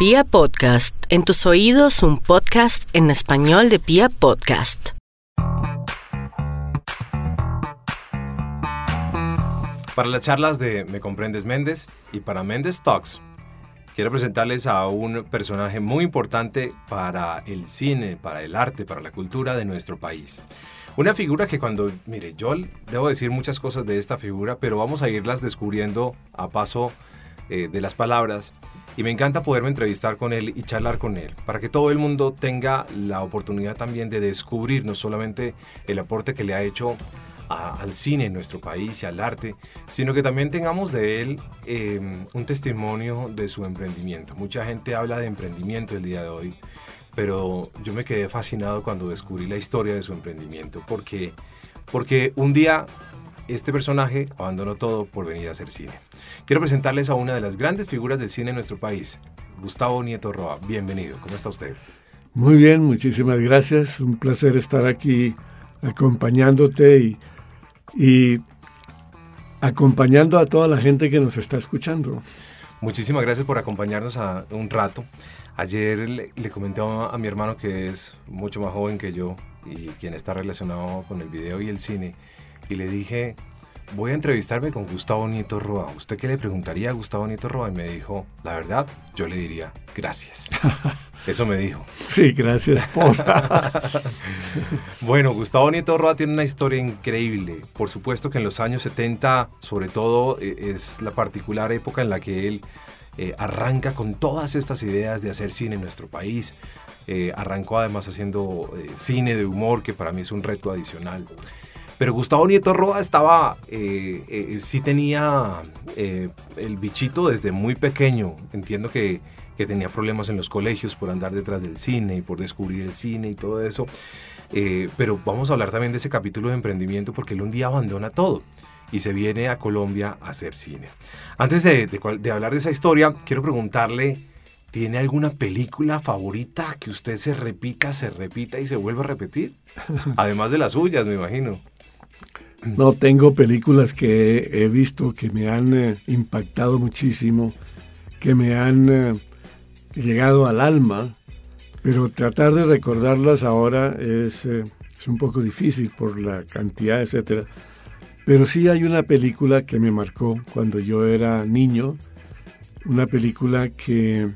Pia Podcast, en tus oídos un podcast en español de Pia Podcast. Para las charlas de Me Comprendes Méndez y para Méndez Talks, quiero presentarles a un personaje muy importante para el cine, para el arte, para la cultura de nuestro país. Una figura que cuando, mire, yo debo decir muchas cosas de esta figura, pero vamos a irlas descubriendo a paso eh, de las palabras y me encanta poderme entrevistar con él y charlar con él, para que todo el mundo tenga la oportunidad también de descubrir no solamente el aporte que le ha hecho al cine en nuestro país y al arte, sino que también tengamos de él em, un testimonio de su emprendimiento. Mucha gente habla de emprendimiento el día de hoy, pero yo me quedé fascinado cuando descubrí la historia de su emprendimiento, porque, porque un día este personaje abandonó todo por venir a hacer cine. Quiero presentarles a una de las grandes figuras del cine en nuestro país, Gustavo Nieto Roa. Bienvenido, ¿cómo está usted? Muy bien, muchísimas gracias. Un placer estar aquí acompañándote y, y acompañando a toda la gente que nos está escuchando. Muchísimas gracias por acompañarnos a un rato. Ayer le, le comenté a mi hermano que es mucho más joven que yo y quien está relacionado con el video y el cine y le dije, voy a entrevistarme con Gustavo Nieto Roa. ¿Usted qué le preguntaría a Gustavo Nieto Roa? Y me dijo, la verdad, yo le diría, gracias. Eso me dijo. Sí, gracias por. bueno, Gustavo Nieto Roa tiene una historia increíble. Por supuesto que en los años 70, sobre todo, e, es la particular época en la que él eh, arranca con todas estas ideas de hacer cine en nuestro país. Eh, arrancó además haciendo eh, cine de humor, que para mí es un reto adicional. Pero Gustavo Nieto Roa estaba, eh, eh, sí tenía eh, el bichito desde muy pequeño. Entiendo que, que, tenía problemas en los colegios por andar detrás del cine y por descubrir el cine y todo eso. pero vamos a hablar también de ese capítulo de emprendimiento porque él un día abandona todo y se viene a Colombia a hacer cine. Antes de, de, de hablar de esa historia, quiero preguntarle... ¿Tiene alguna película favorita que usted se repita, se repita y se vuelva a repetir? Además de las suyas, me imagino. No, tengo películas que he visto que me han eh, impactado muchísimo, que me han eh, llegado al alma, pero tratar de recordarlas ahora es, eh, es, un poco difícil por la cantidad, etc. Pero sí hay una película que me marcó cuando yo era niño, una película que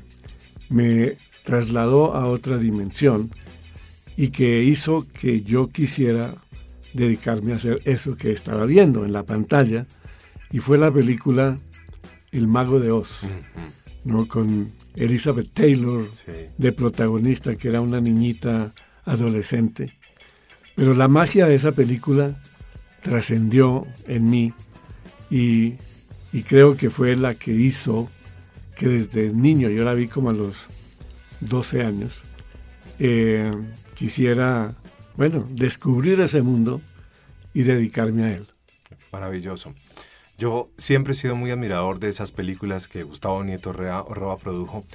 me trasladó a otra dimensión y que hizo que yo quisiera dedicarme a hacer eso que estaba viendo en la pantalla y fue la película El Mago de Oz, ¿no? con Elizabeth Taylor de protagonista, que era una niñita adolescente. Pero la magia de esa película trascendió en mí y, y, creo que fue la que hizo que desde niño, yo la vi como a los 12 años, eh, quisiera bueno, descubrir ese mundo y dedicarme a él. Maravilloso. Yo siempre he sido muy admirador de esas películas que Gustavo Nieto Roa produjo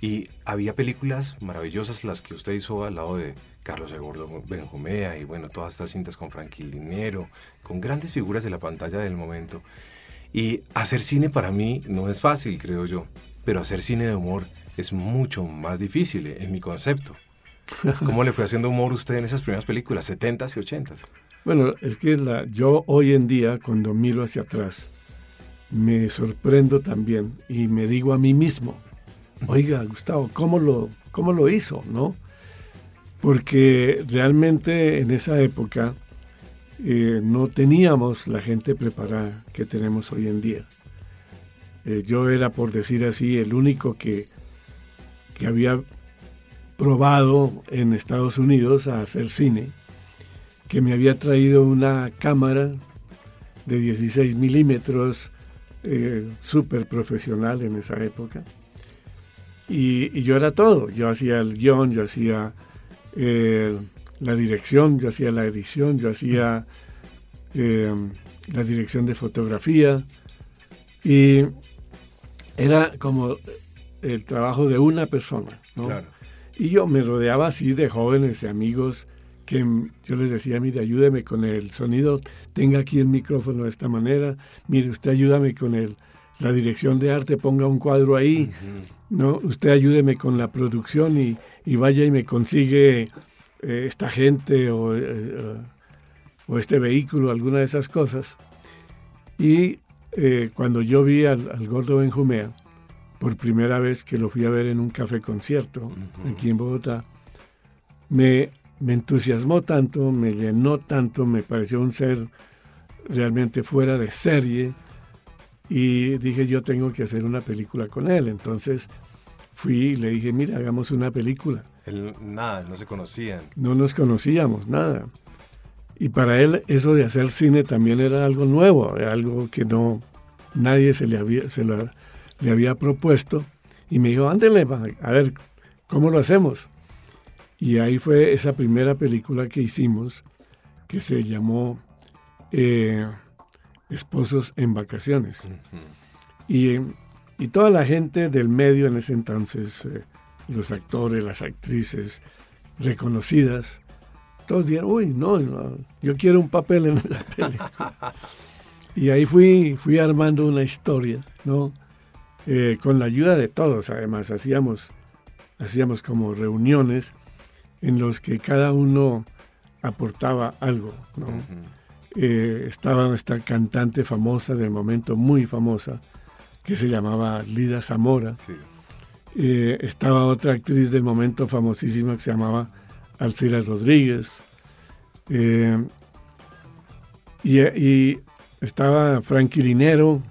y había películas maravillosas las que usted hizo al lado de Carlos Egordo Benjumea y bueno, todas estas cintas con Franquilinero, con grandes figuras de la pantalla del momento. Y hacer cine para mí no es fácil, creo yo, pero hacer cine de humor es mucho más difícil en mi concepto. ¿Cómo le fue haciendo humor usted en esas primeras películas, 70s y 80s? Bueno, es que la, yo hoy en día, cuando miro hacia atrás, me sorprendo también y me digo a mí mismo, oiga, Gustavo, ¿cómo lo, cómo lo hizo? ¿No? Porque realmente en esa época eh, no teníamos la gente preparada que tenemos hoy en día. Eh, yo era, por decir así, el único que, que había probado en Estados Unidos a hacer cine, que me había traído una cámara de 16 milímetros eh, súper profesional en esa época. Y, yo era todo, yo hacía el guion, yo hacía eh, la dirección, yo hacía la edición, yo hacía eh, la dirección de fotografía y era como el trabajo de una persona. Claro. Y yo me rodeaba así de jóvenes y amigos que yo les decía, mire, ayúdeme con el sonido, tenga aquí el micrófono de esta manera, mire, usted ayúdame con el, la dirección de arte ponga un cuadro ahí, ¿no? Usted ayúdeme con la producción y, vaya y me consigue eh, esta gente o, eh, o, este vehículo, alguna de esas cosas. Y eh, cuando yo vi al, Gordo Benjumea, por primera vez que lo fui a ver en un café concierto aquí en Bogotá, me, me entusiasmó tanto, me llenó tanto, me pareció un ser realmente fuera de serie y dije yo tengo que hacer una película con él. Entonces fui y le dije, mira, hagamos una película. nada, no se conocían. No nos conocíamos, nada. Y para él eso de hacer cine también era algo nuevo, algo que no nadie se le había, se le había propuesto. Y me dijo, ándele, a ver, ¿cómo lo hacemos? Y ahí fue esa primera película que hicimos, que se llamó eh, Esposos en Vacaciones. y, y, toda la gente del medio en ese entonces, eh, los actores, las actrices reconocidas, todos dijeron, uy, no, yo quiero un papel en esa película. y ahí fui, fui armando una historia, ¿no? Eh, con la ayuda de todos, además, hacíamos, hacíamos como reuniones en los que cada uno aportaba algo, ¿no? Eh, estaba esta cantante famosa del momento, muy famosa, que se llamaba Lida Zamora. Eh, estaba otra actriz del momento famosísima que se llamaba Alcira Rodríguez. Eh, y, estaba Frankie Linero.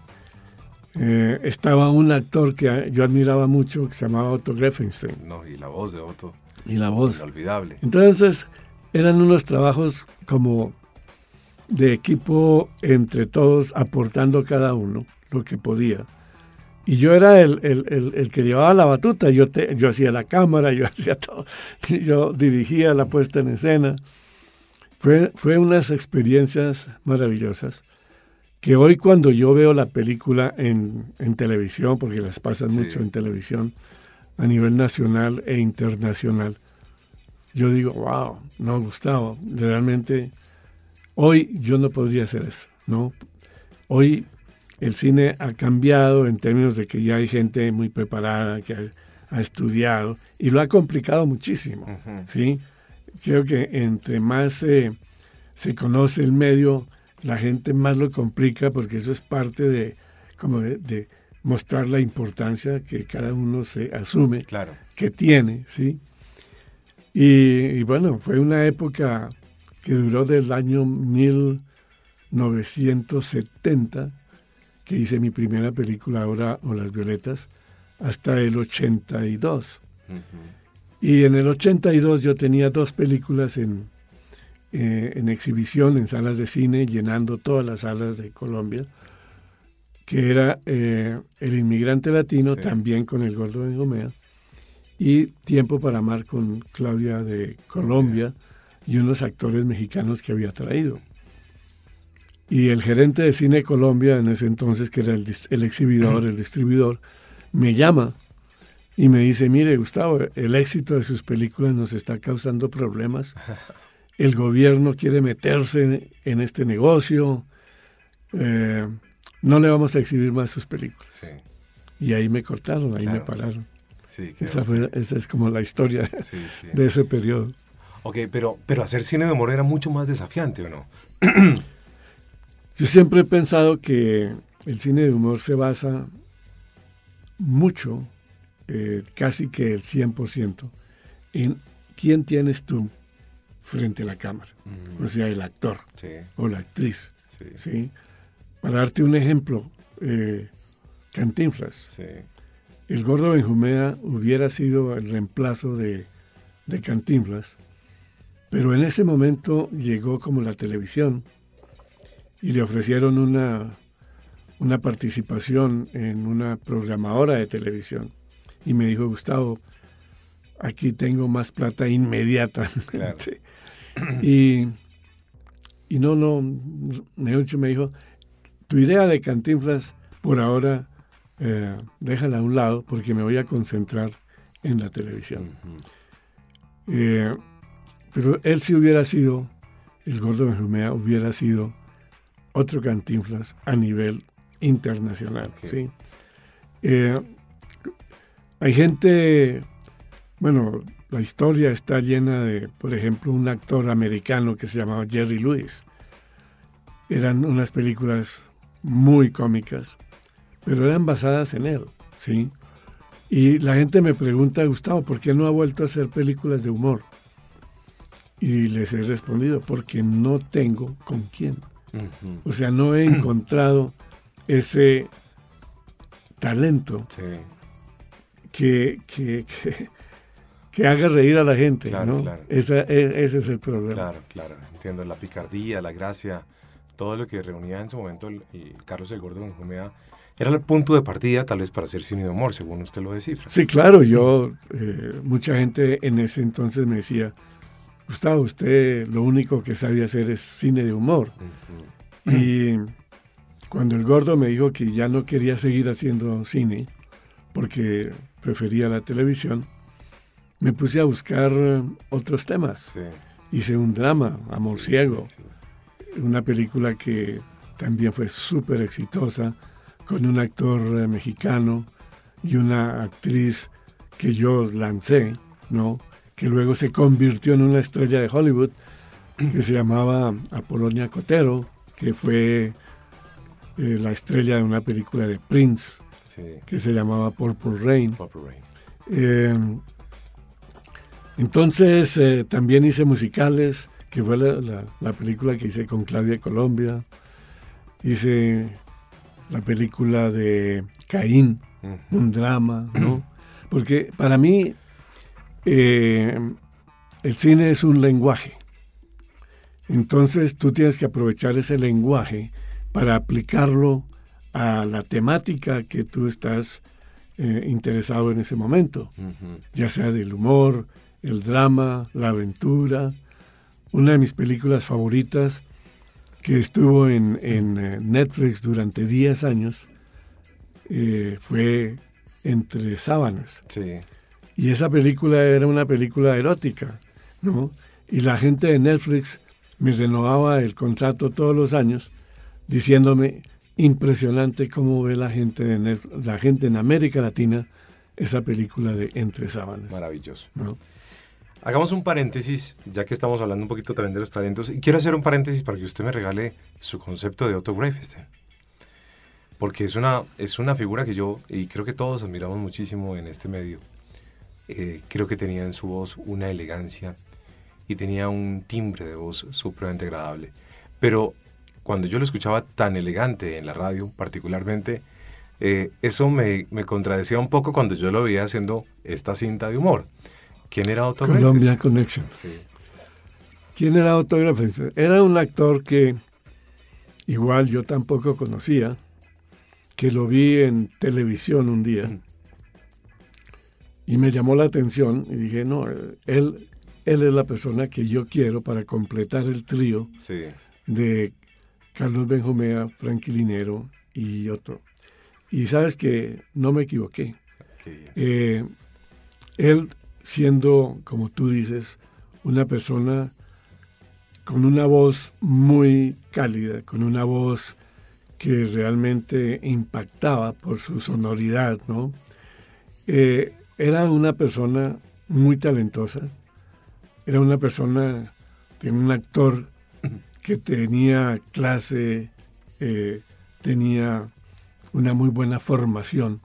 Eh, estaba un actor que yo admiraba mucho que se llamaba Otto Greffenstein. No, y la voz de Otto. Y la voz. Inolvidable. Entonces, eran unos trabajos como de equipo entre todos, aportando cada uno lo que podía. Y yo era el, que llevaba la batuta, yo, yo hacía la cámara, yo hacía todo, yo dirigía la puesta en escena. Fue, fue unas experiencias maravillosas que hoy cuando yo veo la película en, televisión, porque las pasan mucho en televisión, a nivel nacional e internacional, yo digo, wow, no, Gustavo, realmente hoy yo no podría hacer eso, ¿no? Hoy el cine ha cambiado en términos de que ya hay gente muy preparada que ha, estudiado y lo ha complicado muchísimo, ¿sí? Creo que entre más se conoce el medio, la gente más lo complica porque eso es parte de como de, mostrar la importancia que cada uno se asume que tiene, ¿sí? y, bueno, fue una época que duró del año 1970 que hice mi primera película ahora, o Las Violetas, hasta el 82. Y en el 82 yo tenía dos películas en, eh, en exhibición en salas de cine, llenando todas las salas de Colombia, que era eh, El Inmigrante Latino, también con El Gordo de Gomea, y Tiempo para Amar con Claudia de Colombia y unos actores mexicanos que había traído. Y el gerente de Cine Colombia en ese entonces, que era el, exhibidor, el distribuidor, me llama y me dice, mire Gustavo, el éxito de sus películas nos está causando problemas. El gobierno quiere meterse en, este negocio. Eh, no le vamos a exhibir más sus películas. Y ahí me cortaron, ahí me pararon. esa, esa, es como la historia de ese periodo. Ok, pero, pero hacer cine de humor era mucho más desafiante, ¿o no? Yo siempre he pensado que el cine de humor se basa mucho, eh, casi que el 100%, en quién tienes tú frente a la cámara, mm. o sea, el actor o la actriz. Sí. Para darte un ejemplo, eh, Cantinflas. El gordo Benjumea hubiera sido el reemplazo de, de Cantinflas, pero en ese momento llegó como la televisión y le ofrecieron una, una participación en una programadora de televisión. Y me dijo, Gustavo, aquí tengo más plata inmediata. y, y no, no, me dijo, tu idea de Cantinflas por ahora eh, déjala a un lado porque me voy a concentrar en la televisión. Eh, pero él si hubiera sido, el gordo Benjumea hubiera sido otro Cantinflas a nivel internacional, ¿sí? Eh, hay gente, bueno, la historia está llena de, por ejemplo, un actor americano que se llamaba Jerry Lewis. Eran unas películas muy cómicas, pero eran basadas en él, ¿sí? Y la gente me pregunta, Gustavo, ¿por qué no ha vuelto a hacer películas de humor? Y les he respondido, porque no tengo con quién. O sea, no he encontrado ese talento que, que, que, haga reír a la gente. ¿no? E, ese es el problema. Claro, claro. Entiendo la picardía, la gracia, todo lo que reunía en su momento el, Carlos el Gordo Benjumea era el punto de partida tal vez para hacer cine de humor, según usted lo descifra. Sí, claro, yo, eh, mucha gente en ese entonces me decía, Gustavo, usted lo único que sabía hacer es cine de humor. Y cuando el gordo me dijo que ya no quería seguir haciendo cine, porque prefería la televisión, me puse a buscar otros temas. Hice un drama, Amor Ciego, una película que también fue súper exitosa, con un actor eh, mexicano y una actriz que yo lancé, ¿no? que luego se convirtió en una estrella de Hollywood, que se llamaba Apolonia Cotero, que fue eh, la estrella de una película de Prince, que se llamaba Purple Rain. Eh, entonces eh, también hice musicales, que fue la, película que hice con Claudia Colombia. Hice la película de Caín, un drama, ¿no? Porque para mí el cine es un lenguaje. Entonces tú tienes que aprovechar ese lenguaje para aplicarlo a la temática que tú estás eh, interesado en ese momento, ya sea del humor, el drama, la aventura. Una de mis películas favoritas que estuvo en, eh, Netflix durante 10 años eh, fue Entre Sábanas. Y esa película era una película erótica, ¿no? Y la gente de Netflix me renovaba el contrato todos los años diciéndome impresionante cómo ve la gente, de la gente en América Latina esa película de Entre Sábanas. Maravilloso. Hagamos un paréntesis, ya que estamos hablando un poquito también de los talentos, y quiero hacer un paréntesis para que usted me regale su concepto de Otto Greifestein. Porque es una, es una figura que yo, y creo que todos admiramos muchísimo en este medio, eh, creo que tenía en su voz una elegancia y tenía un timbre de voz supremamente agradable. Pero cuando yo lo escuchaba tan elegante en la radio, particularmente, eh, eso me, me, contradecía un poco cuando yo lo veía haciendo esta cinta de humor. ¿Quién era Otto Colombia Connection. ¿Quién era Otto Era un actor que igual yo tampoco conocía, que lo vi en televisión un día. Y me llamó la atención y dije, no, él él es la persona que yo quiero para completar el trío de Carlos Benjomea, Frankie Linero y otro. Y sabes que no me equivoqué. Eh, él siendo, como tú dices, una persona con una voz muy cálida, con una voz que realmente impactaba por su sonoridad, ¿no? Eh, era una persona muy talentosa, era una persona, un actor que tenía clase, eh, tenía una muy buena formación.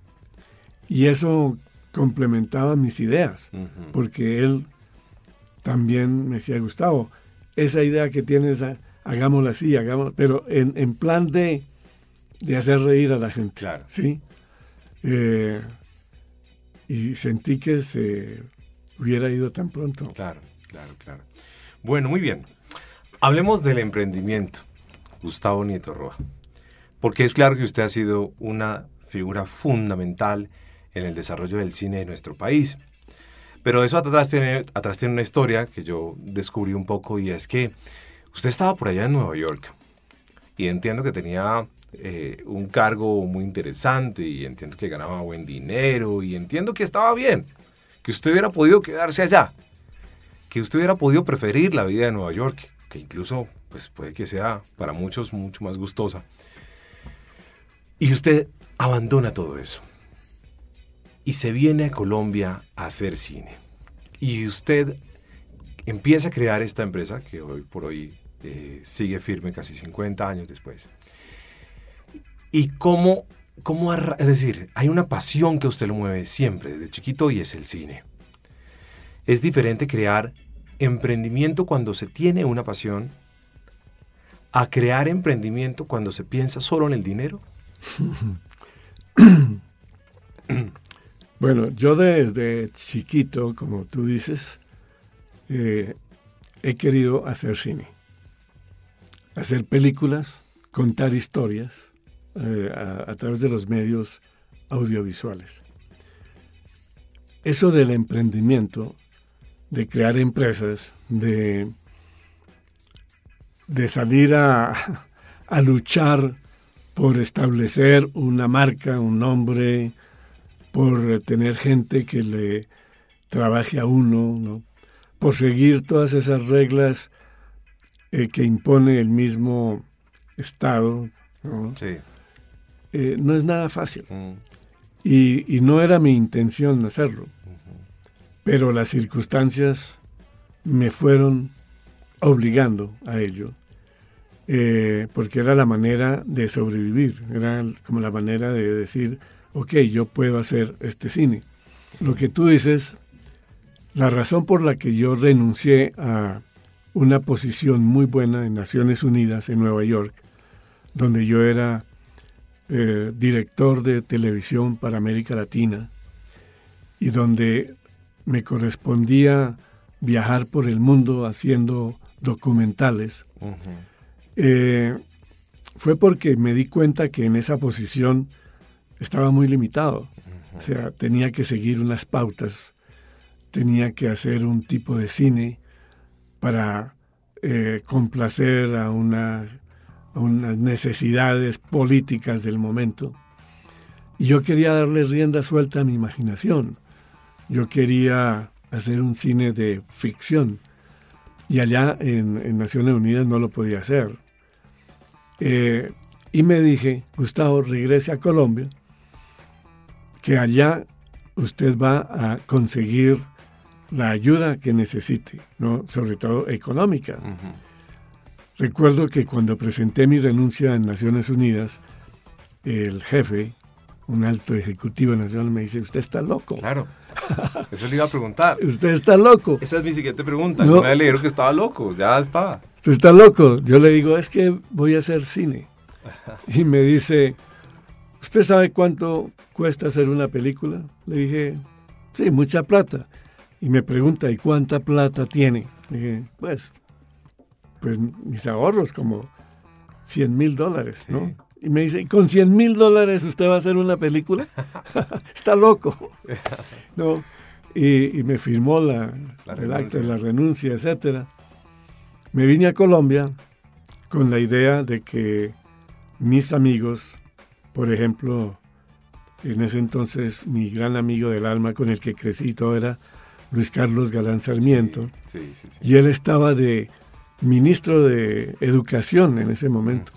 Y eso complementaba mis ideas, porque él también me decía, Gustavo, esa idea que tienes, hagámosla así, hagámosla, pero en, plan de, hacer reír a la gente. ¿sí? Eh, y sentí que se hubiera ido tan pronto. Claro. Claro, claro. Bueno, muy bien. Hablemos del emprendimiento, Gustavo Nieto Roa. Porque es claro que usted ha sido una figura fundamental en el desarrollo del cine de nuestro país. Pero eso atrás tiene, atrás tiene una historia que yo descubrí un poco y es que usted estaba por allá en Nueva York y entiendo que tenía eh, un cargo muy interesante y entiendo que ganaba buen dinero y entiendo que estaba bien, que usted hubiera podido quedarse allá que usted hubiera podido preferir la vida de Nueva York, que incluso pues, puede que sea para muchos mucho más gustosa. Y usted abandona todo eso y se viene a Colombia a hacer cine. Y usted empieza a crear esta empresa que hoy por hoy eh, sigue firme casi 50 años después. ¿Y cómo, cómo, es decir, hay una pasión que usted lo mueve siempre desde chiquito y es el cine. Es diferente crear emprendimiento cuando se tiene una pasión a crear emprendimiento cuando se piensa solo en el dinero. Bueno, yo desde chiquito, como tú dices, eh, he querido hacer cine, hacer películas, contar historias eh, a, través de los medios audiovisuales. Eso del emprendimiento, de crear empresas, de, de salir a, a luchar por establecer una marca, un nombre, por tener gente que le trabaje a uno, ¿no? por seguir todas esas reglas eh, que impone el mismo Estado. ¿no? Eh, no es nada fácil. Mm. Y, no era mi intención hacerlo. Pero las circunstancias me fueron obligando a ello. Eh, porque era la manera de sobrevivir, era como la manera de decir, ok, yo puedo hacer este cine. Lo que tú dices, la razón por la que yo renuncié a una posición muy buena en Naciones Unidas en Nueva York, donde yo era eh, director de televisión para América Latina y donde me correspondía viajar por el mundo haciendo documentales, eh, fue porque me di cuenta que en esa posición estaba muy limitado. O sea, tenía que seguir unas pautas, tenía que hacer un tipo de cine para eh, complacer a, una, a unas necesidades políticas del momento. Y yo quería darle rienda suelta a mi imaginación. Yo quería hacer un cine de ficción. Y allá en, Naciones Unidas no lo podía hacer. Eh, y me dije, Gustavo, regrese a Colombia que allá usted va a conseguir la ayuda que necesite, ¿no? sobre todo económica. Recuerdo que cuando presenté mi renuncia en Naciones Unidas, el jefe, un alto ejecutivo nacional, me dice, usted está loco. Claro, eso le iba a preguntar. usted está loco. Esa es mi siguiente pregunta. No, me dijeron que estaba loco, ya está. Usted está loco. Yo le digo, es que voy a hacer cine. Y me dice, ¿usted sabe cuánto cuesta hacer una película? Le dije, sí, mucha plata. Y me pregunta, ¿y cuánta plata tiene? Le dije, pues, pues mis ahorros, como 100 mil dólares, ¿no? Y me dice, ¿y con 100 mil dólares usted va a hacer una película? Está loco. ¿No? Y, me firmó la, el acto de la renuncia, etcétera. Me vine a Colombia con la idea de que mis amigos por ejemplo, en ese entonces mi gran amigo del alma con el que crecí todo era Luis Carlos Galán Sarmiento. y él estaba de ministro de Educación en ese momento.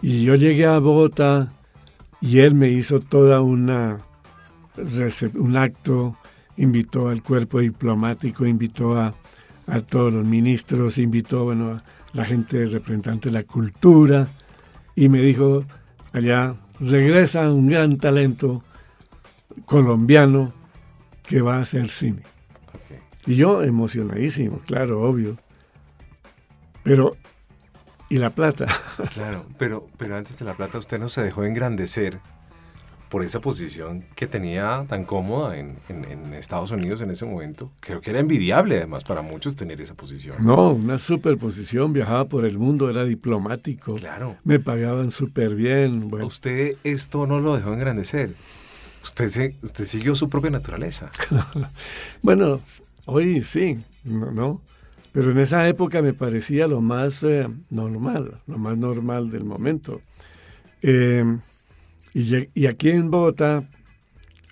Y yo llegué a Bogotá y él me hizo toda una un acto, invitó al cuerpo diplomático, invitó a, a todos los ministros, invitó bueno, a la gente representante de la cultura y me dijo, allá regresa un gran talento colombiano que va a hacer cine. Y yo emocionadísimo, claro, obvio. Pero, ¿y la plata? Claro, pero, pero antes de la plata usted no se dejó engrandecer por esa posición que tenía tan cómoda en, Estados Unidos en ese momento. Creo que era envidiable además para muchos tener esa posición. No, una superposición, viajaba por el mundo, era diplomático. Claro. Me pagaban súper bien. Bueno. Usted esto no lo dejó engrandecer. Usted, se, usted siguió su propia naturaleza. bueno, hoy sí, ¿no? Pero en esa época me parecía lo más eh, normal, lo más normal del momento. Eh, y, aquí en Bogotá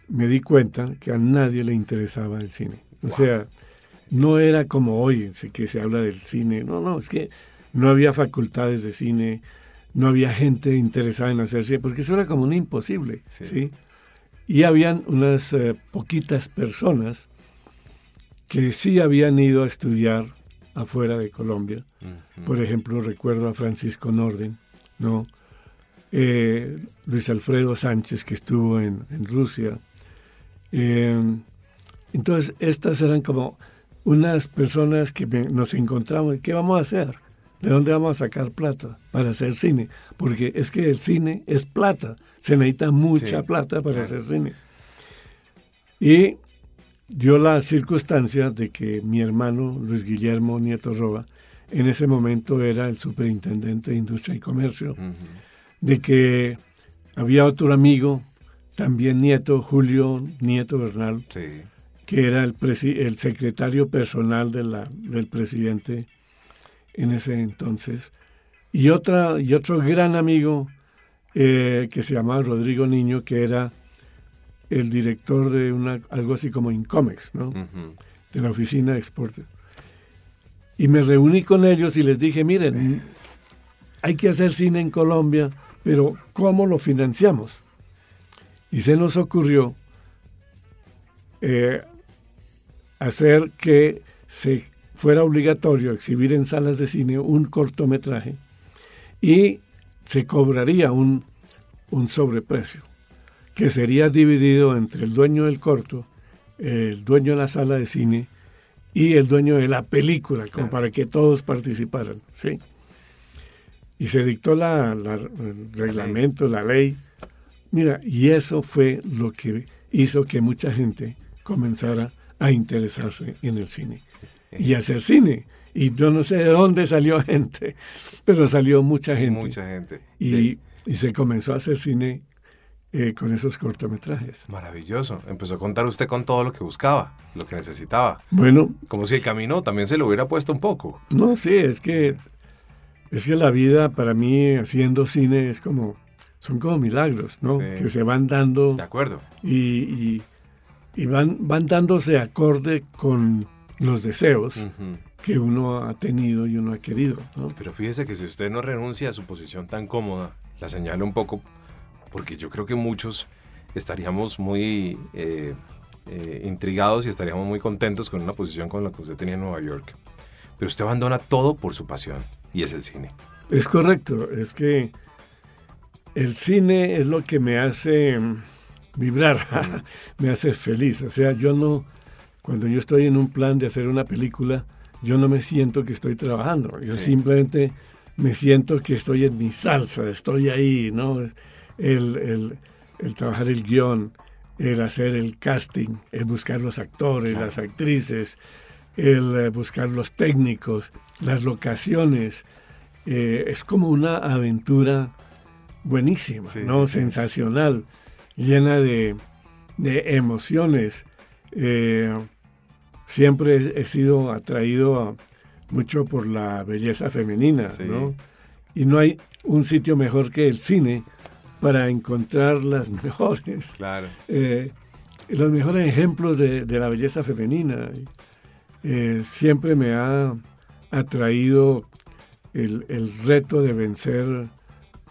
me di cuenta que a nadie le interesaba el cine. O sea, no era como hoy, que se habla del cine. No, no, es que no había facultades de cine, no había gente interesada en hacer cine, porque eso era como un imposible, ¿sí? Y habían unas eh, poquitas personas que sí habían ido a estudiar afuera de Colombia. Por ejemplo, recuerdo a Francisco Norden, ¿no? Eh, Luis Alfredo Sánchez, que estuvo en, Rusia. Eh, entonces, estas eran como unas personas que nos encontramos. ¿Qué vamos a hacer? ¿De dónde vamos a sacar plata para hacer cine? Porque es que el cine es plata. Se necesita mucha plata para hacer cine. Y dio la circunstancia de que mi hermano Luis Guillermo Nieto Roba en ese momento era el superintendente de Industria y Comercio, de que había otro amigo, también nieto, Julio Nieto Bernal, que era el, el secretario personal de la, del presidente en ese entonces, y, otra, y otro gran amigo eh, que se llamaba Rodrigo Niño, que era el director de una, algo así como Incomex, ¿no? De la oficina de exportes. Y me reuní con ellos y les dije, miren, hay que hacer cine en Colombia, pero ¿cómo lo financiamos? Y se nos ocurrió eh, hacer que se fuera obligatorio exhibir en salas de cine un cortometraje y se cobraría un, un sobreprecio que sería dividido entre el dueño del corto, el dueño de la sala de cine y el dueño de la película, como para que todos participaran, ¿sí? Y se dictó la, el reglamento, la ley. Mira, y eso fue lo que hizo que mucha gente comenzara a interesarse en el cine y hacer cine. Y yo no sé de dónde salió gente, pero salió mucha gente. Mucha gente. Y, y se comenzó a hacer cine eh, con esos cortometrajes. Maravilloso. Empezó a contar usted con todo lo que buscaba, lo que necesitaba. Bueno. Como si el camino también se lo hubiera puesto un poco. No, sí, es que, es que la vida para mí haciendo cine es como, son como milagros, ¿no? Que se van dando. De acuerdo. Y, y, van, van dándose acorde con los deseos. que uno ha tenido y uno ha querido. ¿no? Pero fíjese que si usted no renuncia a su posición tan cómoda, la señala un poco porque yo creo que muchos estaríamos muy eh, eh, intrigados y estaríamos muy contentos con una posición con la que usted tenía en Nueva York. Pero usted abandona todo por su pasión y es el cine. Es correcto, es que el cine es lo que me hace vibrar, me hace feliz. O sea, yo no, cuando yo estoy en un plan de hacer una película, yo no me siento que estoy trabajando, yo simplemente me siento que estoy en mi salsa, estoy ahí, ¿no? el, trabajar el guion, el hacer el casting, el buscar los actores, las actrices, el eh, buscar los técnicos, las locaciones. Eh, es como una aventura buenísima, ¿no? Sensacional, llena de, emociones. Eh, siempre he, sido atraído mucho por la belleza femenina, ¿no? Y no hay un sitio mejor que el cine para encontrar las mejores, eh, los mejores ejemplos de, la belleza femenina. Eh, siempre me ha atraído el, reto de vencer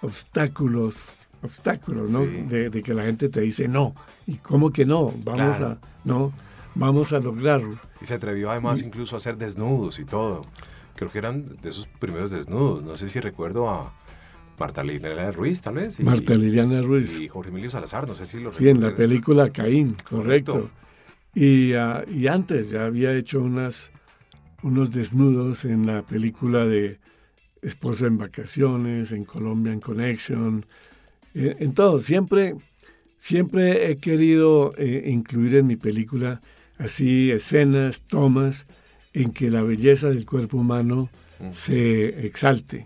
obstáculos, obstáculos, ¿no? De, que la gente te dice no. ¿Y cómo que no? Vamos a, no, vamos a lograrlo. Y se atrevió además incluso a hacer desnudos y todo. Creo que eran de esos primeros desnudos. No sé si recuerdo a, Marta Liliana Ruiz, tal vez. Marta Liliana Ruiz. Y Jorge Emilio Salazar, no sé si lo Sí, en la película Caín, correcto. Y, ah, y, antes ya había hecho unas, unos desnudos en la película de Esposo en Vacaciones, en Colombian Connection, eh, en todo. Siempre, siempre he querido eh, incluir en mi película así escenas, tomas, en que la belleza del cuerpo humano se exalte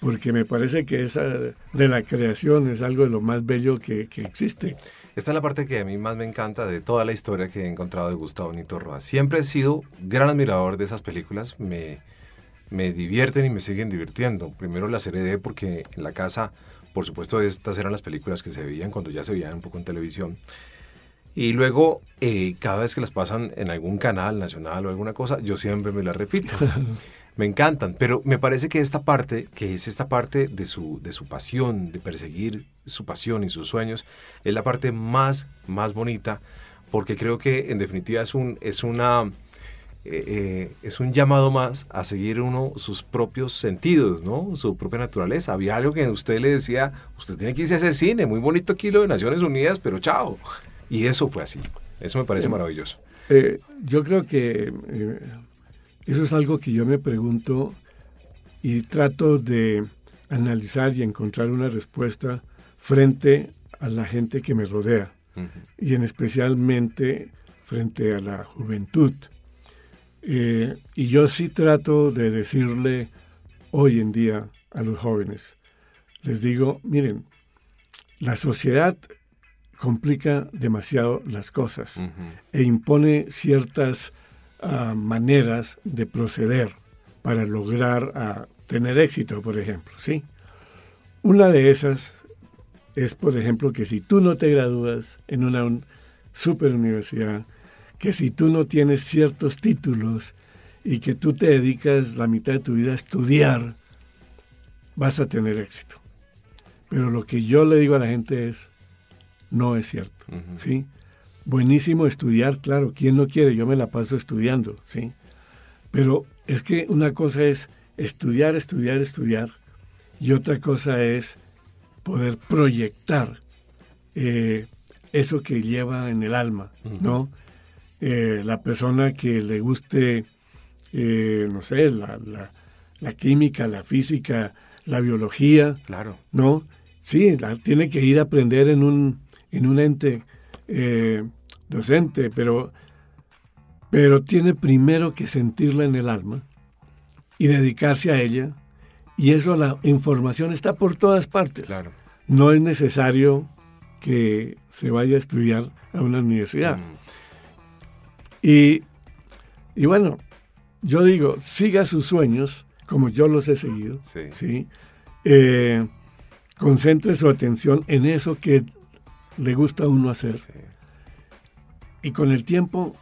porque me parece que esa de la creación es algo de lo más bello que, existe. Esta es la parte que a mí más me encanta de toda la historia que he encontrado de Gustavo Nito Roa. Siempre he sido gran admirador de esas películas, me, me divierten y me siguen divirtiendo. Primero las heredé porque en la casa, por supuesto, estas eran las películas que se veían cuando ya se veían un poco en televisión. Y luego, eh, cada vez que las pasan en algún canal nacional o alguna cosa, yo siempre me las repito. me encantan, pero me parece que esta parte, que es esta parte de su, de su pasión, de perseguir su pasión y sus sueños, es la parte más, más bonita, porque creo que en definitiva es, un, es una... Eh, eh, es un llamado más a seguir uno sus propios sentidos, ¿no? Su propia naturaleza. Había algo que usted le decía, usted tiene que irse a hacer cine, muy bonito aquí lo de Naciones Unidas, pero chao. Y eso fue así. Eso me parece maravilloso. Eh, yo creo que eso es algo que yo me pregunto y trato de analizar y encontrar una respuesta frente a la gente que me rodea y en especialmente frente a la juventud. Eh, y yo sí trato de decirle hoy en día a los jóvenes, les digo, miren, la sociedad complica demasiado las cosas e impone ciertas maneras de proceder para lograr a tener éxito, por ejemplo, ¿sí? Una de esas es, por ejemplo, que si tú no te gradúas en una super universidad, que si tú no tienes ciertos títulos y que tú te dedicas la mitad de tu vida a estudiar, vas a tener éxito. Pero lo que yo le digo a la gente es, no es cierto, ¿sí? Buenísimo estudiar, claro, ¿quién no quiere? Yo me la paso estudiando, ¿sí? Pero es que una cosa es estudiar, estudiar, estudiar, y otra cosa es poder proyectar eh, eso que lleva en el alma, ¿no? Eh, la persona que le guste, eh, no sé, la, la, química, la física, la biología, claro. ¿no? Sí, la, tiene que ir a aprender en un, en un ente docente, pero, pero tiene primero que sentirla en el alma y dedicarse a ella. Y eso, la información está por todas partes. Claro. No es necesario que se vaya a estudiar a una universidad. Mm. Y, y, bueno, yo digo, siga sus sueños, como yo los he seguido. Sí. Eh, concentre su atención en eso que le gusta a uno hacer. Y con el tiempo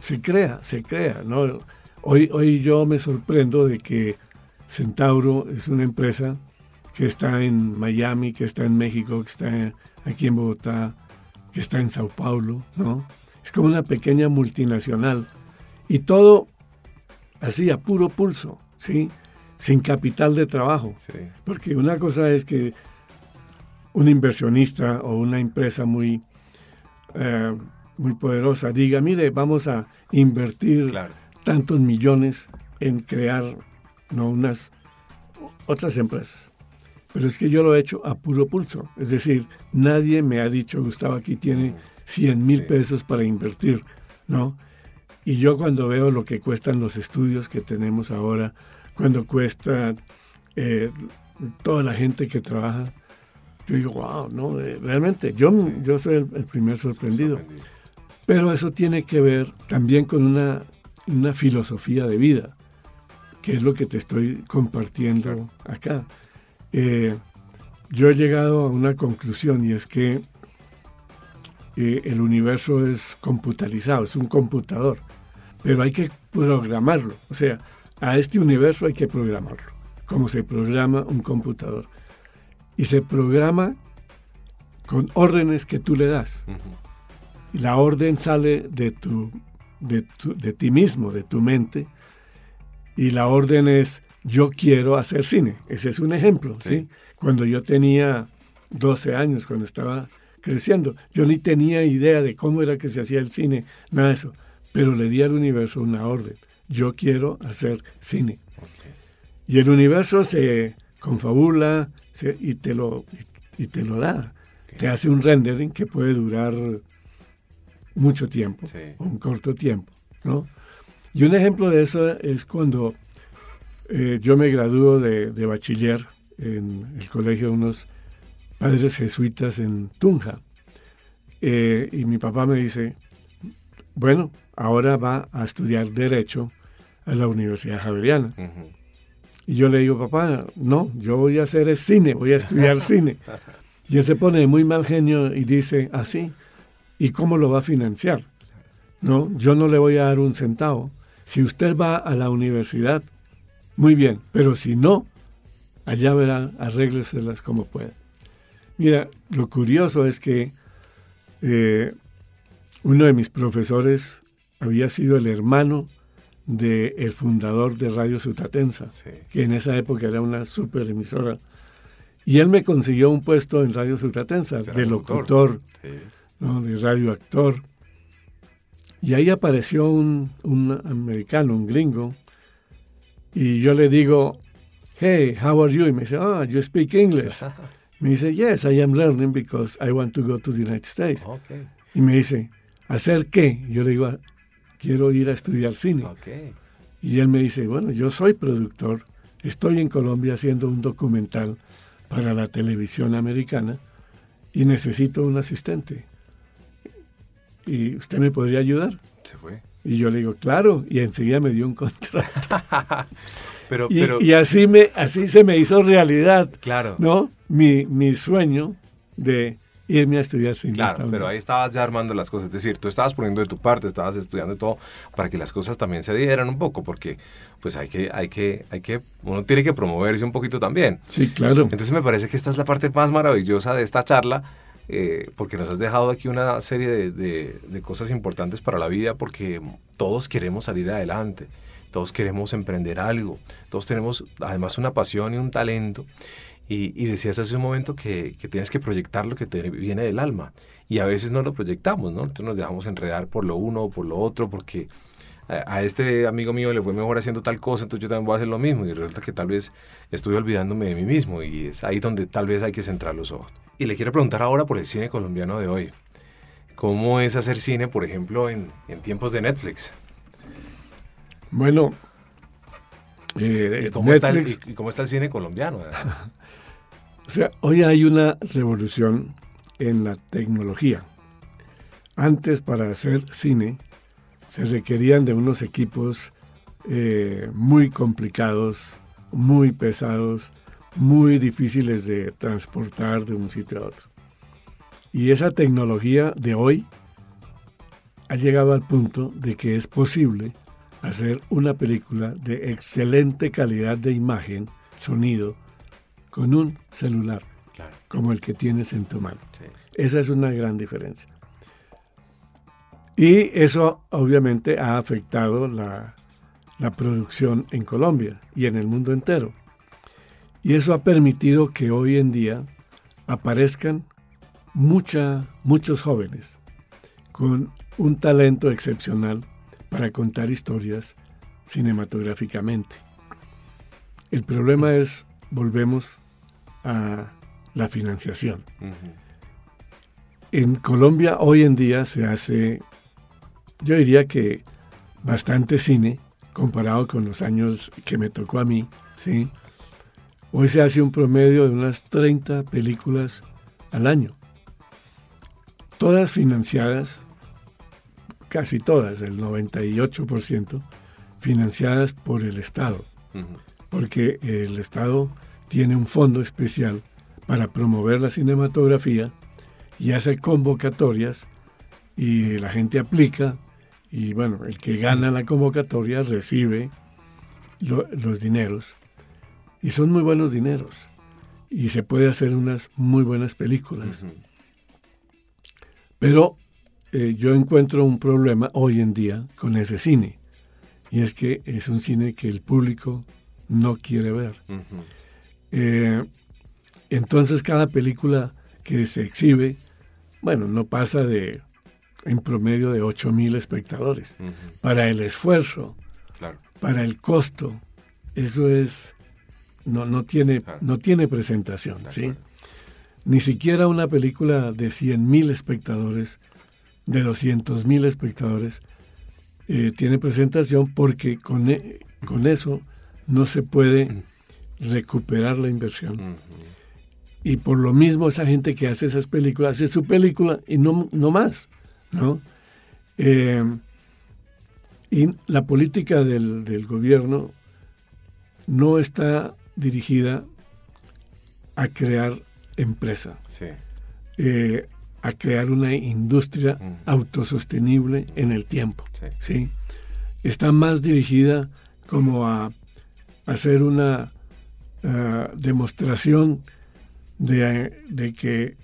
se crea, se crea. ¿no? Hoy, hoy yo me sorprendo de que Centauro es una empresa que está en Miami, que está en México, que está aquí en Bogotá, que está en Sao Paulo, ¿no? Es como una pequeña multinacional. Y todo así, a puro pulso, ¿sí? Sin capital de trabajo. Porque una cosa es que un inversionista o una empresa muy eh, muy poderosa diga, mire, vamos a invertir tantos millones en crear ¿no? unas otras empresas. Pero es que yo lo he hecho a puro pulso. Es decir, nadie me ha dicho, Gustavo, aquí tiene 100 mil pesos para invertir, ¿no? Y yo cuando veo lo que cuestan los estudios que tenemos ahora, cuando cuesta eh, toda la gente que trabaja, yo digo, wow, no, eh, realmente, yo, yo soy el, primer sorprendido. Pero eso tiene que ver también con una, una filosofía de vida, que es lo que te estoy compartiendo acá. Eh, yo he llegado a una conclusión y es que eh, el universo es computarizado, es un computador, pero hay que programarlo. O sea, a este universo hay que programarlo, como se programa un computador y se programa con órdenes que tú le das. La orden sale de, tu, de, ti mismo, de tu mente, y la orden es yo quiero hacer cine. Ese es un ejemplo, ¿sí? Cuando yo tenía 12 años, cuando estaba creciendo, yo ni tenía idea de cómo era que se hacía el cine, nada de eso, pero le di al universo una orden. Yo quiero hacer cine. Y el universo se confabula, y, te lo, y, te lo da. Te hace un rendering que puede durar mucho tiempo o un corto tiempo. ¿no? Y un ejemplo de eso es cuando eh, yo me gradúo de, bachiller en el colegio de unos padres jesuitas en Tunja. Eh, y mi papá me dice, bueno, ahora va a estudiar Derecho a la Universidad Javeriana. Y yo le digo, papá, no, yo voy a hacer cine, voy a estudiar cine. Y él se pone muy mal genio y dice, así, ¿y cómo lo va a financiar? No, yo no le voy a dar un centavo. Si usted va a la universidad, muy bien, pero si no, allá verá, arrégleselas como pueda. Mira, lo curioso es que eh, uno de mis profesores había sido el hermano del fundador de Radio Sutatensa, que en esa época era una super emisora. Y él me consiguió un puesto en Radio Sutatensa, de locutor, de radio actor. Y ahí apareció un, un, americano, un gringo, y yo le digo, hey, how are you? Y me dice, ah, you speak English. me dice, yes, I am learning because I want to go to the United States. Y me dice, ¿hacer qué? Yo le digo, quiero ir a estudiar cine. Y él me dice, bueno, yo soy productor, estoy en Colombia haciendo un documental para la televisión americana y necesito un asistente. ¿Y usted me podría ayudar? Se fue. Y yo le digo, claro, y enseguida me dio un contrato. pero, y, pero... y, así, me, así se me hizo realidad. Claro. ¿No? Mi, mi sueño de irme a estudiar cine. Claro, pero ahí estabas ya armando las cosas. Es decir, tú estabas poniendo de tu parte, estabas estudiando todo para que las cosas también se dieran un poco, porque pues hay que, hay que, hay que, uno tiene que promoverse un poquito también. Sí, claro. Entonces me parece que esta es la parte más maravillosa de esta charla. Eh, porque nos has dejado aquí una serie de, cosas importantes para la vida, porque todos queremos salir adelante, todos queremos emprender algo, todos tenemos además una pasión y un talento. Y, decías hace un momento que, que, tienes que proyectar lo que te viene del alma. Y a veces no lo proyectamos, ¿no? Entonces nos dejamos enredar por lo uno o por lo otro, porque a, este amigo mío le fue mejor haciendo tal cosa, entonces yo también voy a hacer lo mismo. Y resulta que tal vez estoy olvidándome de mí mismo. Y es ahí donde tal vez hay que centrar los ojos. Y le quiero preguntar ahora por el cine colombiano de hoy. ¿Cómo es hacer cine, por ejemplo, en, en tiempos de Netflix? Bueno, eh, ¿Y, cómo Netflix, está el, ¿Y cómo está el cine colombiano? O sea, hoy hay una revolución en la tecnología. Antes para hacer cine se requerían de unos equipos eh, muy complicados, muy pesados, muy difíciles de transportar de un sitio a otro. Y esa tecnología de hoy ha llegado al punto de que es posible hacer una película de excelente calidad de imagen, sonido, con un celular, como el que tienes en tu mano. Esa es una gran diferencia. Y eso obviamente ha afectado la, producción en Colombia y en el mundo entero. Y eso ha permitido que hoy en día aparezcan mucha, muchos jóvenes con un talento excepcional para contar historias cinematográficamente. El problema es, volvemos a la financiación. En Colombia hoy en día se hace, yo diría que bastante cine comparado con los años que me tocó a mí, ¿sí? Hoy se hace un promedio de unas 30 películas al año. Todas financiadas, casi todas, el 98%, financiadas por el Estado. Porque el Estado tiene un fondo especial para promover la cinematografía y hace convocatorias y la gente aplica y bueno, el que gana la convocatoria recibe los dineros. Y son muy buenos dineros. Y se puede hacer unas muy buenas películas. Pero eh, yo encuentro un problema hoy en día con ese cine. Y es que es un cine que el público no quiere ver. Eh, entonces cada película que se exhibe, bueno, no pasa de en promedio de 8 mil espectadores. Para el esfuerzo, para el costo, eso es, no, no, tiene, no tiene presentación, ¿sí? Ni siquiera una película de 100 mil espectadores, de 200 mil espectadores, eh, tiene presentación porque con, e, con eso no se puede recuperar la inversión. Y por lo mismo esa gente que hace esas películas hace su película y no, no más, ¿no? Eh, y la política del, gobierno no está dirigida a crear empresa, eh, a crear una industria autosostenible en el tiempo. ¿sí? está más dirigida como a hacer una ah, demostración de, de, que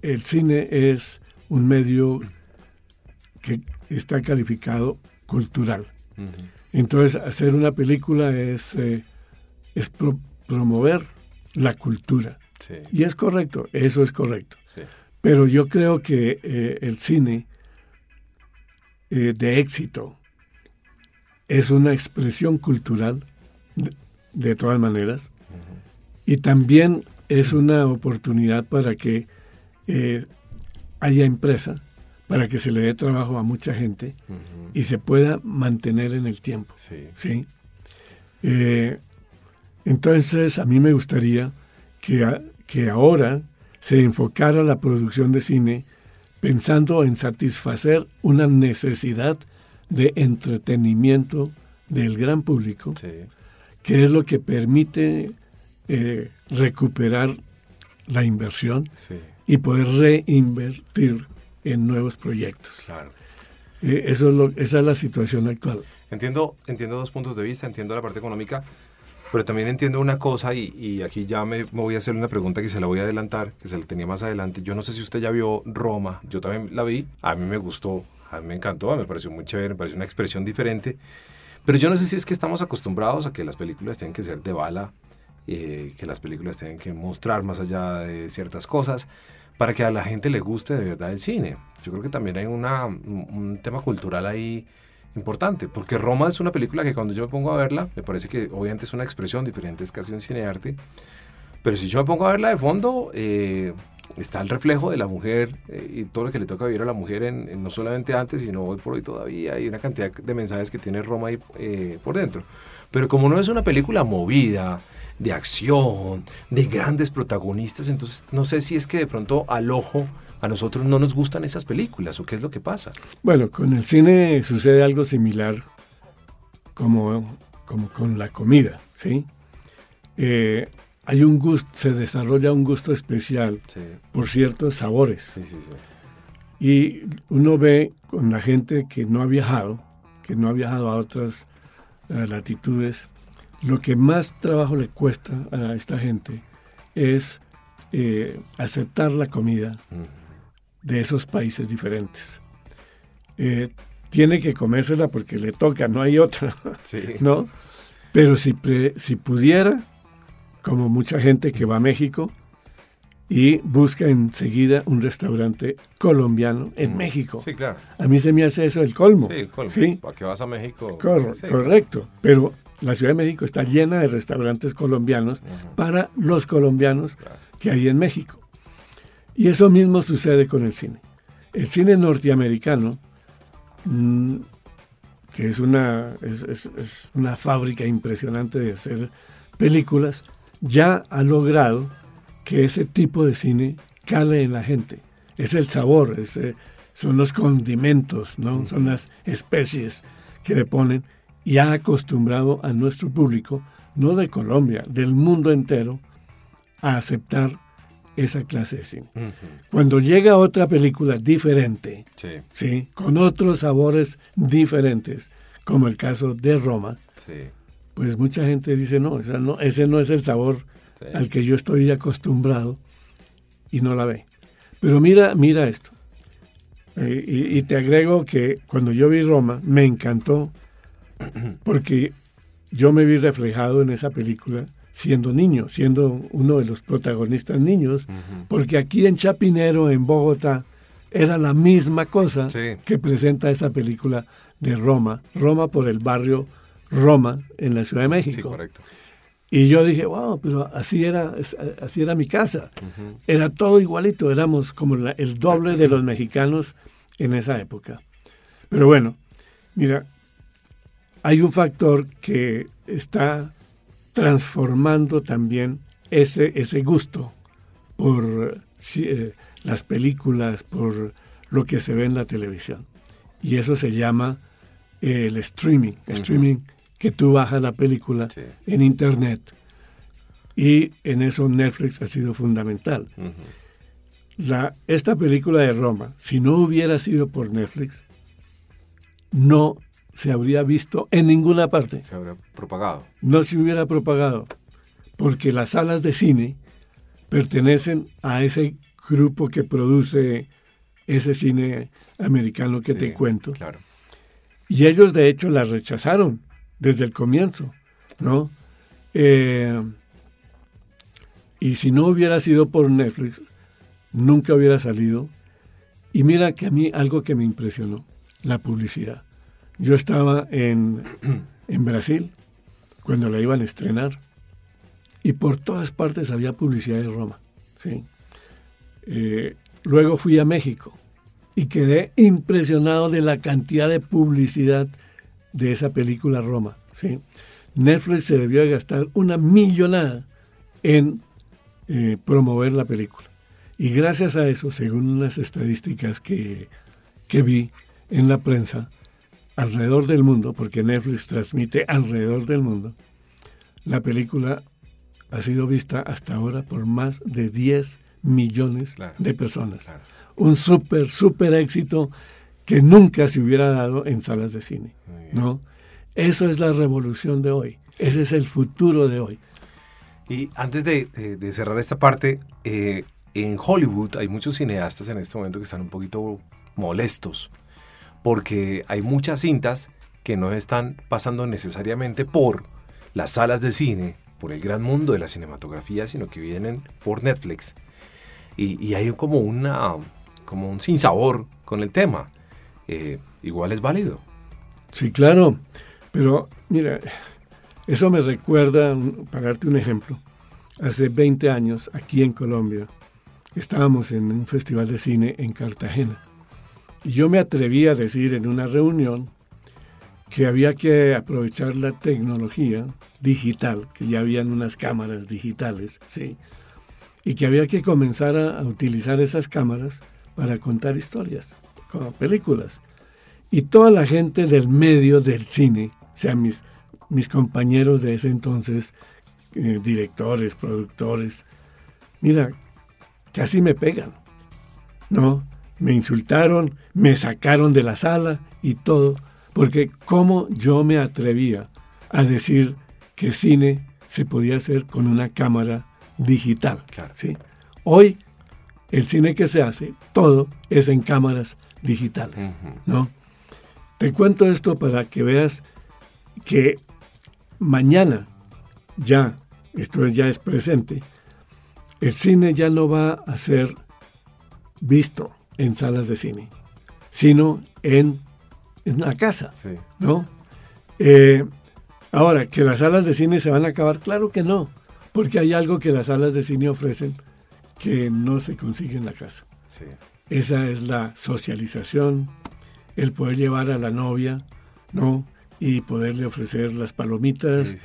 el cine es un medio que está calificado cultural. Entonces, hacer una película es, eh, es promover la cultura. Y es correcto, eso es correcto. Pero yo creo que eh, el cine eh, de éxito es una expresión cultural, de, todas maneras, y también es una oportunidad para que haya empresa para que se le dé trabajo a mucha gente y se pueda mantener en el tiempo. Sí. Eh, entonces, a mí me gustaría que, que ahora se enfocara la producción de cine pensando en satisfacer una necesidad de entretenimiento del gran público, que es lo que permite eh, recuperar la inversión y poder reinvertir en nuevos proyectos. Claro. Eh, eso es lo, esa es la situación actual. Entiendo, entiendo dos puntos de vista, entiendo la parte económica, pero también entiendo una cosa y, y aquí ya me, voy a hacer una pregunta que se la voy a adelantar, que se la tenía más adelante. Yo no sé si usted ya vio Roma, yo también la vi, a mí me gustó, a mí me encantó, me pareció muy chévere, me pareció una expresión diferente, pero yo no sé si es que estamos acostumbrados a que las películas tienen que ser de bala, eh, que las películas tienen que mostrar más allá de ciertas cosas para que a la gente le guste de verdad el cine. Yo creo que también hay un tema cultural ahí importante, porque Roma es una película que cuando yo me pongo a verla, me parece que obviamente es una expresión diferente, es casi un cinearte, pero si yo me pongo a verla de fondo, eh, está el reflejo de la mujer eh, y todo lo que le toca vivir a la mujer, en, no solamente antes, sino hoy por hoy todavía, hay una cantidad de mensajes que tiene Roma ahí eh, por dentro. Pero como no es una película movida, de acción, de grandes protagonistas, entonces no sé si es que de pronto al ojo a nosotros no nos gustan esas películas o qué es lo que pasa. Bueno, con el cine sucede algo similar como, como con la comida, ¿sí? Eh, hay un gusto, se desarrolla un gusto especial por ciertos sabores. Sí, sí, y uno ve con la gente que no ha viajado, que no ha viajado a otras eh, latitudes, lo que más trabajo le cuesta a esta gente es eh, aceptar la comida de esos países diferentes. Eh, tiene que comérsela porque le toca, no hay otra, ¿no? Pero si, si pudiera, como mucha gente que va a México y busca enseguida un restaurante colombiano en México. Sí, claro. A mí se me hace eso el colmo. Sí, el colmo. ¿Para qué vas a México? correcto. Pero la Ciudad de México está llena de restaurantes colombianos para los colombianos que hay en México. Y eso mismo sucede con el cine. El cine norteamericano, mm, que es una, es, una fábrica impresionante de hacer películas, ya ha logrado que ese tipo de cine cale en la gente. Es el sabor, eh, son los condimentos, ¿no? son las especies que le ponen y ha acostumbrado a nuestro público, no de Colombia, del mundo entero, a aceptar esa clase de cine. Cuando llega otra película diferente, sí. con otros sabores diferentes, como el caso de Roma, pues mucha gente dice, no, no, ese no es el sabor al que yo estoy acostumbrado y no la ve. Pero mira, mira esto. Eh, y, te agrego que cuando yo vi Roma, me encantó porque yo me vi reflejado en esa película siendo niño, siendo uno de los protagonistas niños, porque aquí en Chapinero, en Bogotá, era la misma cosa que presenta esa película de Roma, Roma por el barrio Roma en la Ciudad de México. Y yo dije, wow, pero así era, así era mi casa. Era todo igualito, éramos como el doble de los mexicanos en esa época. Pero bueno, mira, hay un factor que está transformando también ese, ese gusto por eh, las películas, por lo que se ve en la televisión. Y eso se llama el streaming. Streaming que tú bajas la película en internet. Y en eso Netflix ha sido fundamental. la, esta película de Roma, si no hubiera sido por Netflix, no se habría visto en ninguna parte. Se habría propagado. No se hubiera propagado, porque las salas de cine pertenecen a ese grupo que produce ese cine americano que te cuento. Claro. Y ellos de hecho la rechazaron desde el comienzo, ¿no? Eh, y si no hubiera sido por Netflix, nunca hubiera salido. Y mira que a mí algo que me impresionó, la publicidad. Yo estaba en, en Brasil cuando la iban a estrenar y por todas partes había publicidad de Roma. ¿sí? Eh, luego fui a México y quedé impresionado de la cantidad de publicidad de esa película Roma. ¿sí? Netflix se debió gastar una millonada en eh, promover la película. Y gracias a eso, según unas estadísticas que, que vi en la prensa, alrededor del mundo, porque Netflix transmite alrededor del mundo, la película ha sido vista hasta ahora por más de 10 millones de personas. un súper, súper éxito que nunca se hubiera dado en salas de cine, ¿no? Eso es la revolución de hoy, ese es el futuro de hoy. Y antes de, cerrar esta parte, eh, en Hollywood hay muchos cineastas en este momento que están un poquito molestos, porque hay muchas cintas que no están pasando necesariamente por las salas de cine, por el gran mundo de la cinematografía, sino que vienen por Netflix. Y, y hay como una, como un sinsabor con el tema. Eh, igual es válido. Sí, claro. Pero mira, eso me recuerda, para darte un ejemplo, hace 20 años aquí en Colombia estábamos en un festival de cine en Cartagena. Y yo me atreví a decir en una reunión que había que aprovechar la tecnología digital, que ya habían unas cámaras digitales, ¿sí? y que había que comenzar a utilizar esas cámaras para contar historias, como películas. Y toda la gente del medio del cine, o sea, mis, mis compañeros de ese entonces, eh, directores, productores, mira, casi me pegan, ¿no? Me insultaron, me sacaron de la sala y todo, porque cómo yo me atrevía a decir que cine se podía hacer con una cámara digital. ¿sí? Hoy el cine que se hace, todo es en cámaras digitales, ¿no? Te cuento esto para que veas que mañana ya, esto ya es presente, el cine ya no va a ser visto en salas de cine, sino en, en la casa, ¿no? Eh, ahora, que las salas de cine se van a acabar, claro que no, porque hay algo que las salas de cine ofrecen que no se consigue en la casa. Esa es la socialización, el poder llevar a la novia, ¿no? Y poderle ofrecer las palomitas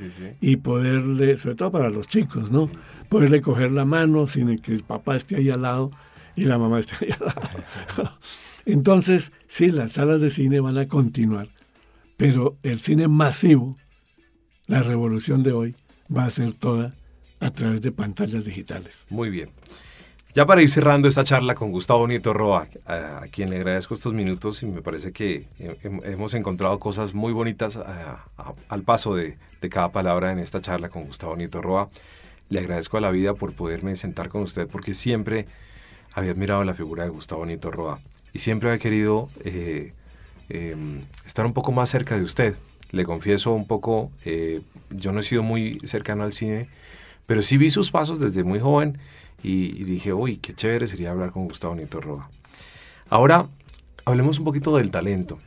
y poderle, sobre todo para los chicos, ¿no? Poderle coger la mano sin que el papá esté ahí al lado y la mamá esté ahí al lado. Entonces, sí, las salas de cine van a continuar, pero el cine masivo, la revolución de hoy, va a ser toda a través de pantallas digitales. Muy bien. Ya para ir cerrando esta charla con Gustavo Nieto Roa, a, quien le agradezco estos minutos y me parece que hemos encontrado cosas muy bonitas al paso de, cada palabra en esta charla con Gustavo Nieto Roa. Le agradezco a la vida por poderme sentar con usted porque siempre había admirado la figura de Gustavo Nieto Roa y siempre había querido eh, em, estar un poco más cerca de usted. Le confieso un poco, eh, yo no he sido muy cercano al cine, pero sí vi sus pasos desde muy joven y, dije, uy, qué chévere sería hablar con Gustavo Nieto Roa. Ahora, hablemos un poquito del talento.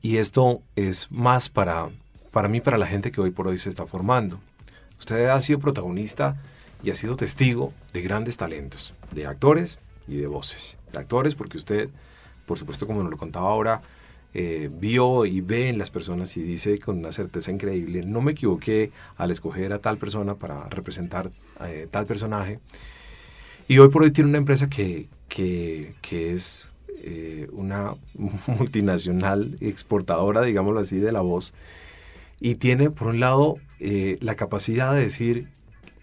Y esto es más para, para mí, para la gente que hoy por hoy se está formando. Usted ha sido protagonista y ha sido testigo de grandes talentos, de actores y de voces. De actores porque usted, por supuesto, como nos lo contaba ahora, eh, vio y ve en las personas y dice con una certeza increíble, no me equivoqué al escoger a tal persona para representar eh, tal personaje. Y hoy por hoy tiene una empresa que, que, que es eh, una multinacional exportadora, digámoslo así, de la voz. Y tiene, por un lado, la capacidad de decir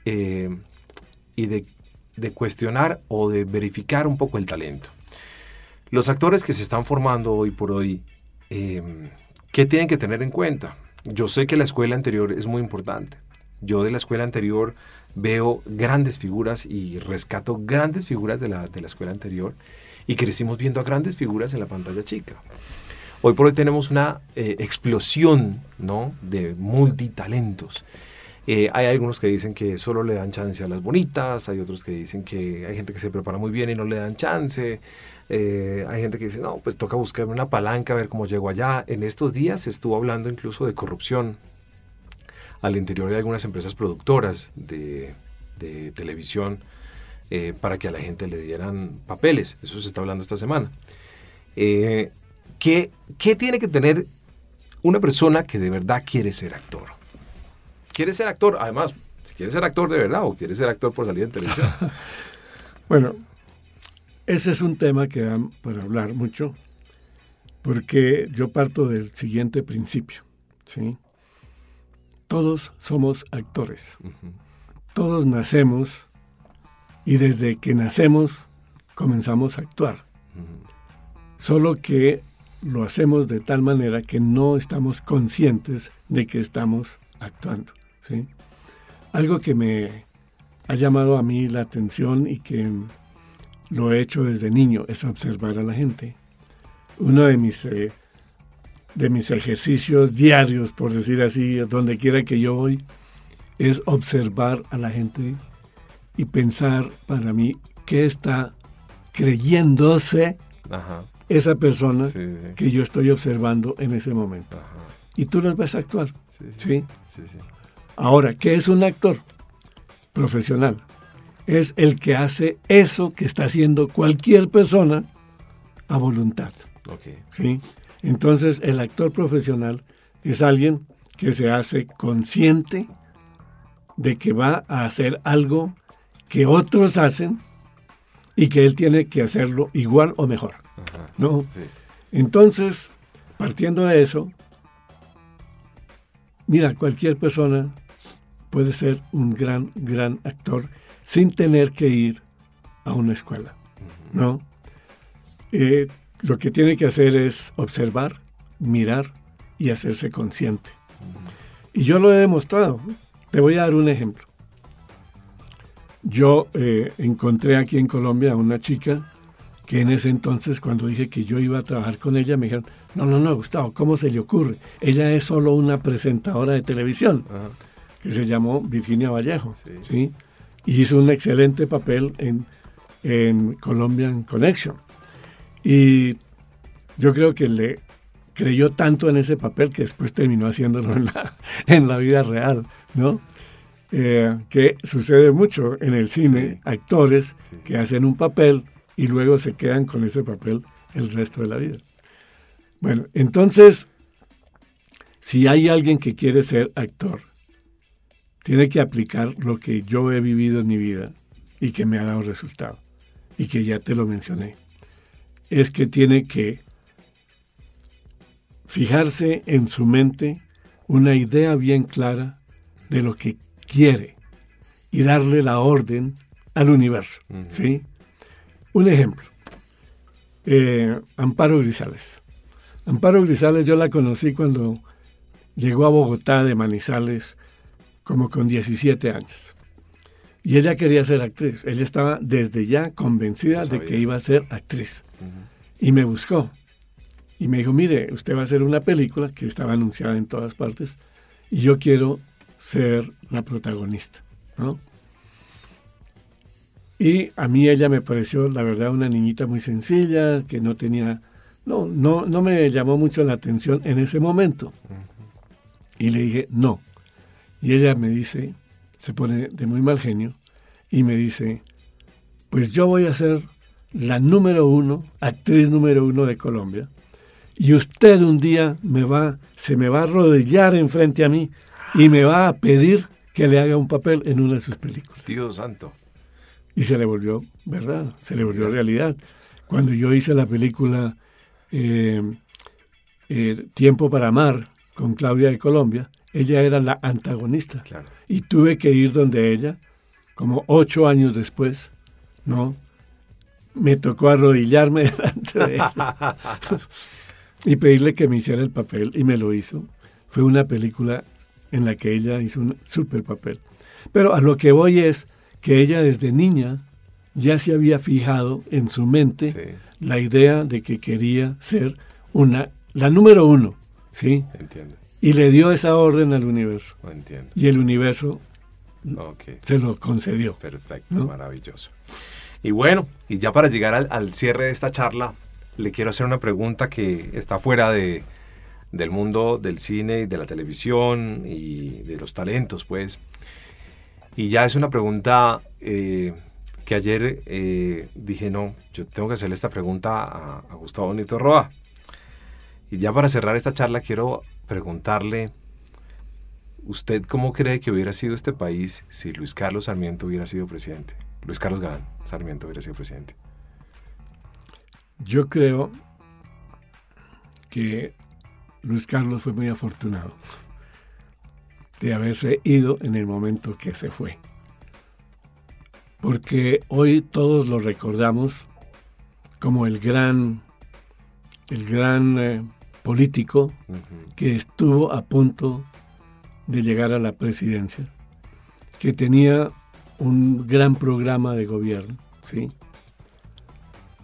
y de, de cuestionar o de verificar un poco el talento. Los actores que se están formando hoy por hoy Em, ¿Qué tienen que tener en cuenta? Yo sé que la escuela anterior es muy importante. Yo de la escuela anterior veo grandes figuras y rescato grandes figuras de la, de la escuela anterior y crecimos viendo a grandes figuras en la pantalla chica. Hoy por hoy tenemos una eh, explosión ¿no? de multitalentos. Eh, hay algunos que dicen que solo le dan chance a las bonitas, hay otros que dicen que hay gente que se prepara muy bien y no le dan chance. Eh, hay gente que dice, no, pues toca buscar una palanca, a ver cómo llego allá. En estos días se estuvo hablando incluso de corrupción al interior de algunas empresas productoras de, televisión para que a la gente le dieran papeles. Eso se está hablando esta semana. ¿Qué, tiene que tener una persona que de verdad quiere ser actor? Quiere ser actor, además, si quiere ser actor de verdad o quiere ser actor por salir en televisión. bueno, ese es un tema que da para hablar mucho, porque yo parto del siguiente principio, ¿sí? Todos somos actores. Todos nacemos y desde que nacemos comenzamos a actuar. Solo que lo hacemos de tal manera que no estamos conscientes de que estamos actuando. ¿Sí? Algo que me ha llamado a mí la atención y que lo he hecho desde niño es observar a la gente. Uno de mis, eh, de mis ejercicios diarios, por decir así, donde quiera que yo voy, es observar a la gente y pensar para mí qué está creyéndose Ajá esa persona que yo estoy observando en ese momento. Y tú las vas a actuar. ¿sí? Ahora, ¿qué es un actor? Profesional. Es el que hace eso que está haciendo cualquier persona a voluntad. ¿sí? Entonces, el actor profesional es alguien que se hace consciente de que va a hacer algo que otros hacen y que él tiene que hacerlo igual o mejor. ¿no? Entonces, partiendo de eso, mira, cualquier persona puede ser un gran, gran actor sin tener que ir a una escuela, ¿no? Eh, lo que tiene que hacer es observar, mirar y hacerse consciente. Y yo lo he demostrado. Te voy a dar un ejemplo. Yo eh, encontré aquí en Colombia a una chica que en ese entonces cuando dije que yo iba a trabajar con ella me dijeron, no, no, no, Gustavo, ¿cómo se le ocurre? Ella es solo una presentadora de televisión que se llamó Virginia Vallejo, sí. Y hizo un excelente papel en, en Colombian Connection. Y yo creo que le creyó tanto en ese papel que después terminó haciéndolo en la, en la vida real, ¿no? Eh, que sucede mucho en el cine, actores que hacen un papel y luego se quedan con ese papel el resto de la vida. Bueno, entonces, si hay alguien que quiere ser actor, tiene que aplicar lo que yo he vivido en mi vida y que me ha dado resultado, y que ya te lo mencioné. Es que tiene que fijarse en su mente una idea bien clara de lo que quiere y darle la orden al universo, ¿sí? Un ejemplo, eh, Amparo Grisales. Amparo Grisales yo la conocí cuando llegó a Bogotá de Manizales como con 17 años. Y ella quería ser actriz. Ella estaba desde ya convencida de que iba a ser actriz. Y me buscó. Y me dijo, mire, usted va a hacer una película que estaba anunciada en todas partes y yo quiero ser la protagonista. ¿no? Y a mí ella me pareció, la verdad, una niñita muy sencilla, que no tenía, no, no, no me llamó mucho la atención en ese momento. Y le dije, no. Y ella me dice, se pone de muy mal genio, y me dice, pues yo voy a ser la número uno, actriz número uno de Colombia, y usted un día me va, se me va a arrodillar enfrente a mí y me va a pedir que le haga un papel en una de sus películas. Dios santo. Y se le volvió verdad, se le volvió realidad. Cuando yo hice la película eh, eh, Tiempo para Amar con Claudia de Colombia, ella era la antagonista. Y tuve que ir donde ella, como ocho años después, ¿no? Me tocó arrodillarme delante de ella. y pedirle que me hiciera el papel y me lo hizo. Fue una película en la que ella hizo un super papel. Pero a lo que voy es que ella desde niña ya se había fijado en su mente la idea de que quería ser una la número uno, ¿sí? Entiendo. Y le dio esa orden al universo. entiendo. Y el universo se lo concedió. Perfecto, maravilloso. Y bueno, y ya para llegar al, cierre de esta charla, le quiero hacer una pregunta que está fuera de, del mundo del cine y de la televisión y de los talentos, pues. Y ya es una pregunta eh, que ayer eh, dije, no, yo tengo que hacerle esta pregunta a, a Gustavo Nito Roa. Y ya para cerrar esta charla quiero preguntarle, ¿usted cómo cree que hubiera sido este país si Luis Carlos Sarmiento hubiera sido presidente? Luis Carlos Galán Sarmiento hubiera sido presidente. Yo creo que Luis Carlos fue muy afortunado de haberse ido en el momento que se fue. Porque hoy todos lo recordamos como el gran, el gran político que estuvo a punto de llegar a la presidencia, que tenía un gran programa de gobierno, ¿sí?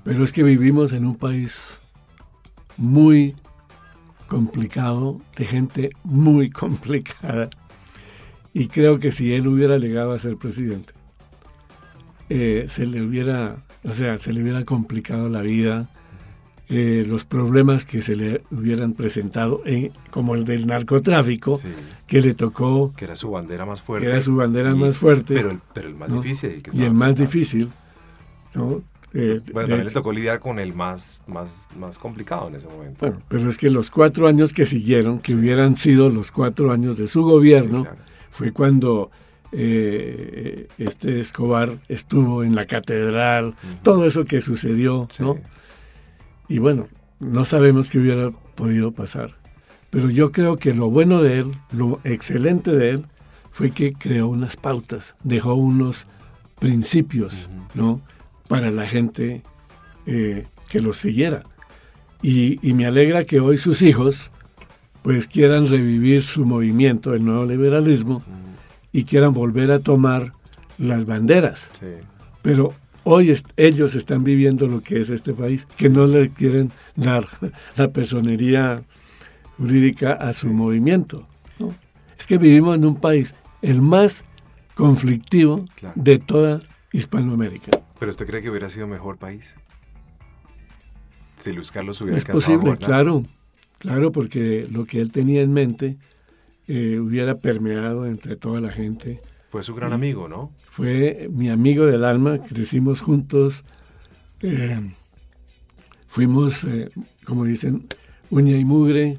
Pero es que vivimos en un país muy complicado, de gente muy complicada, y creo que si él hubiera llegado a ser presidente, eh, se le hubiera, o sea, se le hubiera complicado la vida, eh, los problemas que se le hubieran presentado, en, como el del narcotráfico, que le tocó... Que era su bandera más fuerte. Que era su bandera más fuerte. Pero el, pero el más difícil. y el más difícil, ¿no? Eh, bueno, también le tocó lidiar con el más, más, más complicado en ese momento. Bueno, pero es que los cuatro años que siguieron, que hubieran sido los cuatro años de su gobierno, fue cuando eh, este Escobar estuvo en la catedral, todo eso que sucedió, ¿no? Y bueno, no sabemos qué hubiera podido pasar. Pero yo creo que lo bueno de él, lo excelente de él, fue que creó unas pautas, dejó unos principios, ¿no? Para la gente eh, que los siguiera. Y, me alegra que hoy sus hijos, pues quieran revivir su movimiento, el nuevo liberalismo, y quieran volver a tomar las banderas. Pero Hoy ellos están viviendo lo que es este país, que no le quieren dar la personería jurídica a su movimiento. Es que vivimos en un país el más conflictivo de toda Hispanoamérica. ¿Pero usted cree que hubiera sido mejor país? Si Luis Carlos hubiera Es posible, claro, claro, porque lo que él tenía en mente eh, hubiera permeado entre toda la gente fue su gran amigo, ¿no? Fue mi amigo del alma, crecimos juntos, eh, fuimos, eh, como dicen, uña y mugre.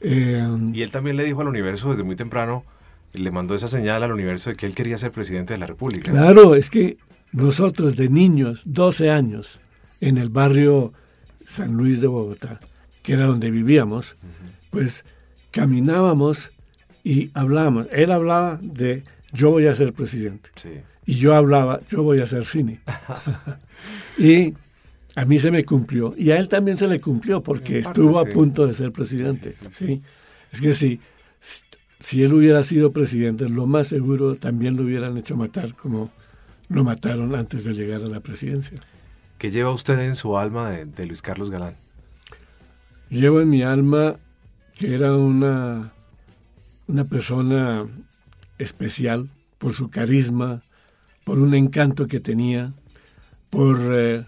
Eh, y él también le dijo al universo desde muy temprano, le mandó esa señal al universo de que él quería ser presidente de la República. Claro, es que nosotros de niños, 12 años, en el barrio San Luis de Bogotá, que era donde vivíamos, pues caminábamos y hablábamos. Él hablaba de yo voy a ser presidente. Y yo hablaba, yo voy a ser cine. y a mí se me cumplió. Y a él también se le cumplió porque estuvo a punto de ser presidente. Sí, Es que si, si él hubiera sido presidente, lo más seguro también lo hubieran hecho matar como lo mataron antes de llegar a la presidencia. ¿Qué lleva usted en su alma de, de Luis Carlos Galán? Llevo en mi alma que era una, una persona especial por su carisma, por un encanto que tenía, por eh,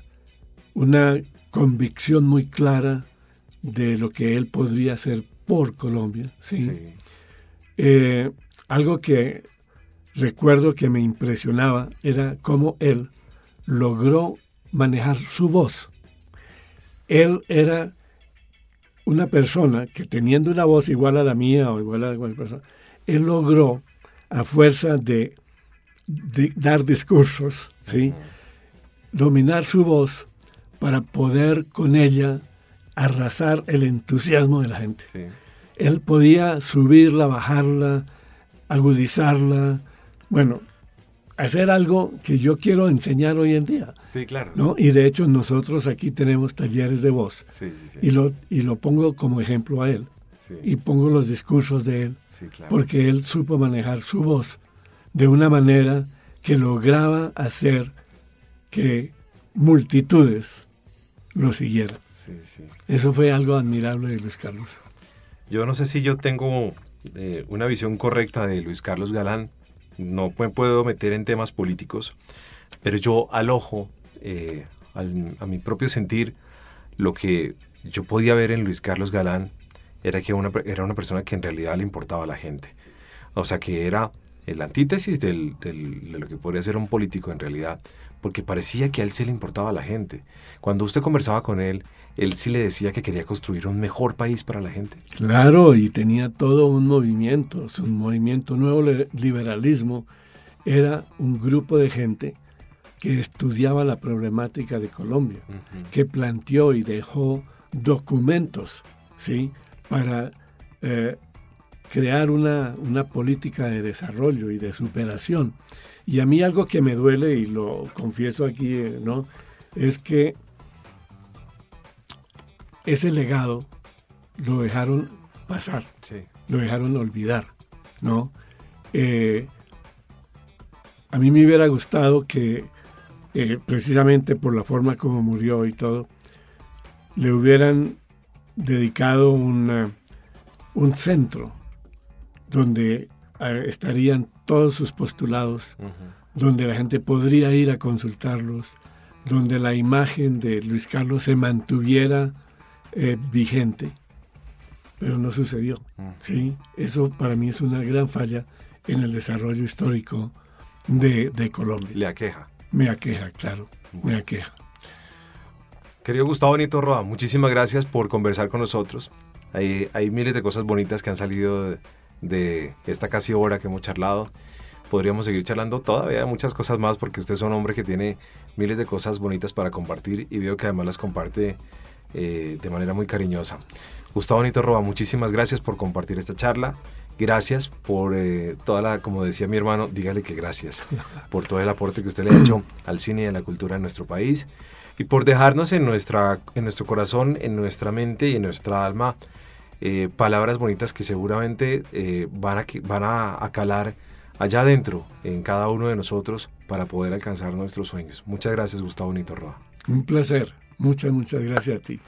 una convicción muy clara de lo que él podría hacer por Colombia. ¿sí? Eh, algo que recuerdo que me impresionaba era cómo él logró manejar su voz. Él era una persona que teniendo una voz igual a la mía o igual a cualquier persona, él logró a fuerza de, dar discursos, ¿sí? dominar su voz para poder con ella arrasar el entusiasmo de la gente. Él podía subirla, bajarla, agudizarla. Bueno, hacer algo que yo quiero enseñar hoy en día. Sí, claro. ¿no? Y de hecho nosotros aquí tenemos talleres de voz. Sí, sí, sí. Y, lo, y lo pongo como ejemplo a él. Sí. Y pongo los discursos de él. Sí, claro. Porque él supo manejar su voz de una manera que lograba hacer que multitudes lo siguieran. Sí. Eso fue algo admirable de Luis Carlos. Yo no sé si yo tengo eh, una visión correcta de Luis Carlos Galán. No me puedo meter en temas políticos, pero yo al ojo, eh, al- a mi propio sentir, lo que yo podía ver en Luis Carlos Galán era que una, era una persona que en realidad le importaba a la gente. O sea, que era el antítesis del- del- de lo que podría ser un político en realidad, porque parecía que a él sí le importaba a la gente. Cuando usted conversaba con él, él sí le decía que quería construir un mejor país para la gente. Claro, y tenía todo un movimiento, su movimiento nuevo liberalismo era un grupo de gente que estudiaba la problemática de Colombia, que planteó y dejó documentos, ¿sí? Para eh, crear una, una política de desarrollo y de superación. Y a mí algo que me duele, y lo confieso aquí, eh, ¿no? Es que ese legado lo dejaron pasar, Sí. lo dejaron olvidar, ¿no? Eh, a mí me hubiera gustado que, eh, precisamente por la forma como murió y todo, le hubieran dedicado una- un centro donde eh, estarían todos sus postulados, donde la gente podría ir a consultarlos, donde la imagen de Luis Carlos se mantuviera eh, vigente. Pero no sucedió. ¿sí? Eso para mí es una gran falla en el desarrollo histórico de, de Colombia. Le aqueja. Me aqueja, claro, me aqueja. Querido Gustavo Nito Roa, muchísimas gracias por conversar con nosotros. Hay, hay miles de cosas bonitas que han salido de, de esta casi hora que hemos charlado. Podríamos seguir charlando todavía de muchas cosas más porque usted es un hombre que tiene miles de cosas bonitas para compartir y veo que además las comparte eh, de manera muy cariñosa. Gustavo Nito Roa, muchísimas gracias por compartir esta charla. Gracias por eh, toda la, como decía mi hermano, dígale que gracias por todo el aporte que usted le ha hecho al cine y a la cultura en nuestro país y por dejarnos en, nuestra, en nuestro corazón, en nuestra mente y en nuestra alma eh, palabras bonitas que seguramente eh, van, a, van a calar allá adentro en cada uno de nosotros para poder alcanzar nuestros sueños. Muchas gracias Gustavo Nito Roa. Un placer. Muchas, muchas gracias a ti.